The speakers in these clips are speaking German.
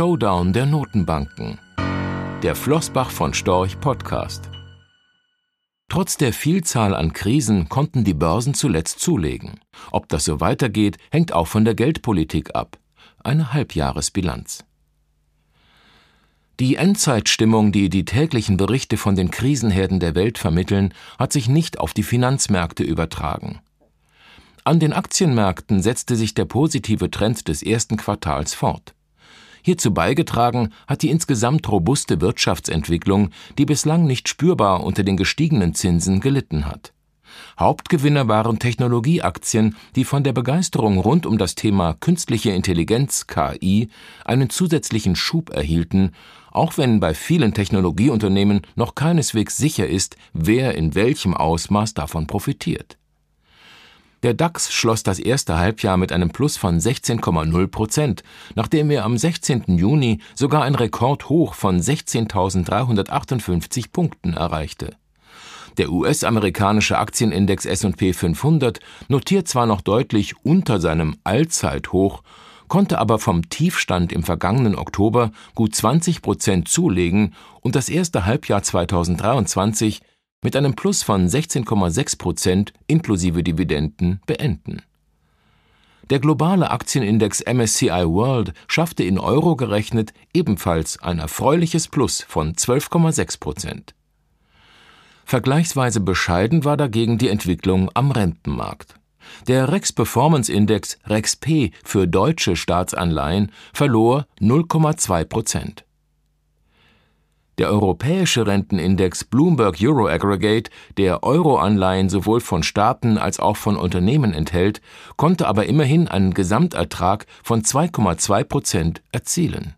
Showdown der Notenbanken. Der Flossbach von Storch Podcast. Trotz der Vielzahl an Krisen konnten die Börsen zuletzt zulegen. Ob das so weitergeht, hängt auch von der Geldpolitik ab. Eine Halbjahresbilanz. Die Endzeitstimmung, die die täglichen Berichte von den Krisenherden der Welt vermitteln, hat sich nicht auf die Finanzmärkte übertragen. An den Aktienmärkten setzte sich der positive Trend des ersten Quartals fort. Hierzu beigetragen hat die insgesamt robuste Wirtschaftsentwicklung, die bislang nicht spürbar unter den gestiegenen Zinsen gelitten hat. Hauptgewinner waren Technologieaktien, die von der Begeisterung rund um das Thema künstliche Intelligenz KI einen zusätzlichen Schub erhielten, auch wenn bei vielen Technologieunternehmen noch keineswegs sicher ist, wer in welchem Ausmaß davon profitiert. Der DAX schloss das erste Halbjahr mit einem Plus von 16,0 Prozent, nachdem er am 16. Juni sogar ein Rekordhoch von 16.358 Punkten erreichte. Der US-amerikanische Aktienindex S&P 500 notiert zwar noch deutlich unter seinem Allzeithoch, konnte aber vom Tiefstand im vergangenen Oktober gut 20 Prozent zulegen und das erste Halbjahr 2023 mit einem Plus von 16,6 Prozent inklusive Dividenden beenden. Der globale Aktienindex MSCI World schaffte in Euro gerechnet ebenfalls ein erfreuliches Plus von 12,6 Prozent. Vergleichsweise bescheiden war dagegen die Entwicklung am Rentenmarkt. Der Rex Performance Index REXP für deutsche Staatsanleihen verlor 0,2 Prozent. Der europäische Rentenindex Bloomberg Euro Aggregate, der Euroanleihen sowohl von Staaten als auch von Unternehmen enthält, konnte aber immerhin einen Gesamtertrag von 2,2 Prozent erzielen.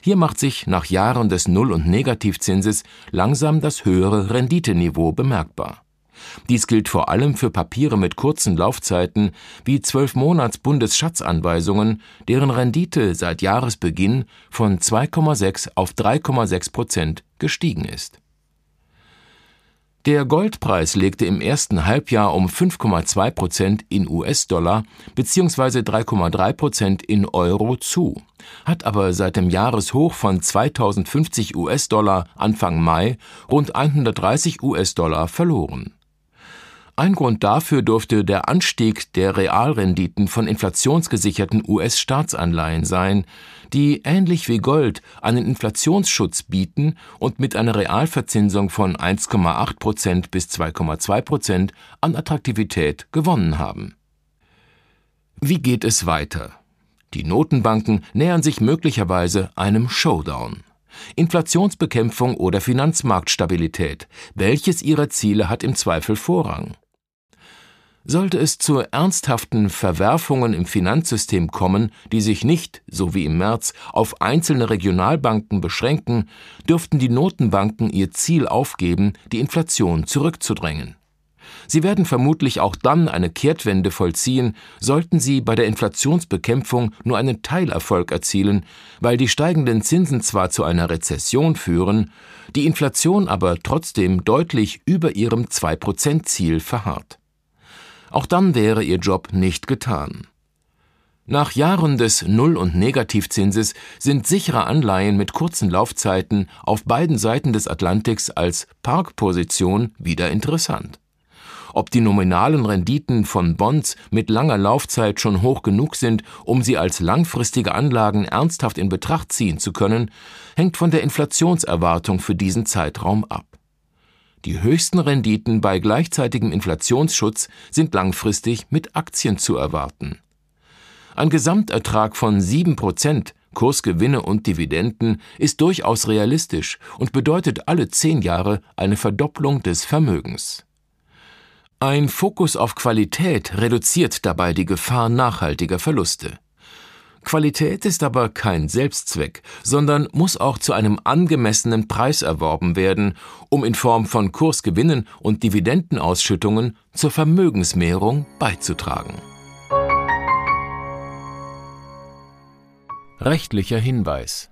Hier macht sich nach Jahren des Null- und Negativzinses langsam das höhere Renditeniveau bemerkbar. Dies gilt vor allem für Papiere mit kurzen Laufzeiten wie zwölf Monats Bundesschatzanweisungen, deren Rendite seit Jahresbeginn von 2,6 auf 3,6 Prozent gestiegen ist. Der Goldpreis legte im ersten Halbjahr um 5,2 Prozent in US-Dollar bzw. 3,3 Prozent in Euro zu, hat aber seit dem Jahreshoch von 2050 US-Dollar Anfang Mai rund 130 US-Dollar verloren. Ein Grund dafür dürfte der Anstieg der Realrenditen von inflationsgesicherten US-Staatsanleihen sein, die ähnlich wie Gold einen Inflationsschutz bieten und mit einer Realverzinsung von 1,8 Prozent bis 2,2 Prozent an Attraktivität gewonnen haben. Wie geht es weiter? Die Notenbanken nähern sich möglicherweise einem Showdown. Inflationsbekämpfung oder Finanzmarktstabilität, welches ihrer Ziele hat im Zweifel Vorrang? Sollte es zu ernsthaften Verwerfungen im Finanzsystem kommen, die sich nicht, so wie im März, auf einzelne Regionalbanken beschränken, dürften die Notenbanken ihr Ziel aufgeben, die Inflation zurückzudrängen. Sie werden vermutlich auch dann eine Kehrtwende vollziehen, sollten sie bei der Inflationsbekämpfung nur einen Teilerfolg erzielen, weil die steigenden Zinsen zwar zu einer Rezession führen, die Inflation aber trotzdem deutlich über ihrem 2%-Ziel verharrt. Auch dann wäre ihr Job nicht getan. Nach Jahren des Null- und Negativzinses sind sichere Anleihen mit kurzen Laufzeiten auf beiden Seiten des Atlantiks als Parkposition wieder interessant. Ob die nominalen Renditen von Bonds mit langer Laufzeit schon hoch genug sind, um sie als langfristige Anlagen ernsthaft in Betracht ziehen zu können, hängt von der Inflationserwartung für diesen Zeitraum ab. Die höchsten Renditen bei gleichzeitigem Inflationsschutz sind langfristig mit Aktien zu erwarten. Ein Gesamtertrag von 7 Prozent Kursgewinne und Dividenden ist durchaus realistisch und bedeutet alle zehn Jahre eine Verdopplung des Vermögens. Ein Fokus auf Qualität reduziert dabei die Gefahr nachhaltiger Verluste. Qualität ist aber kein Selbstzweck, sondern muss auch zu einem angemessenen Preis erworben werden, um in Form von Kursgewinnen und Dividendenausschüttungen zur Vermögensmehrung beizutragen. Rechtlicher Hinweis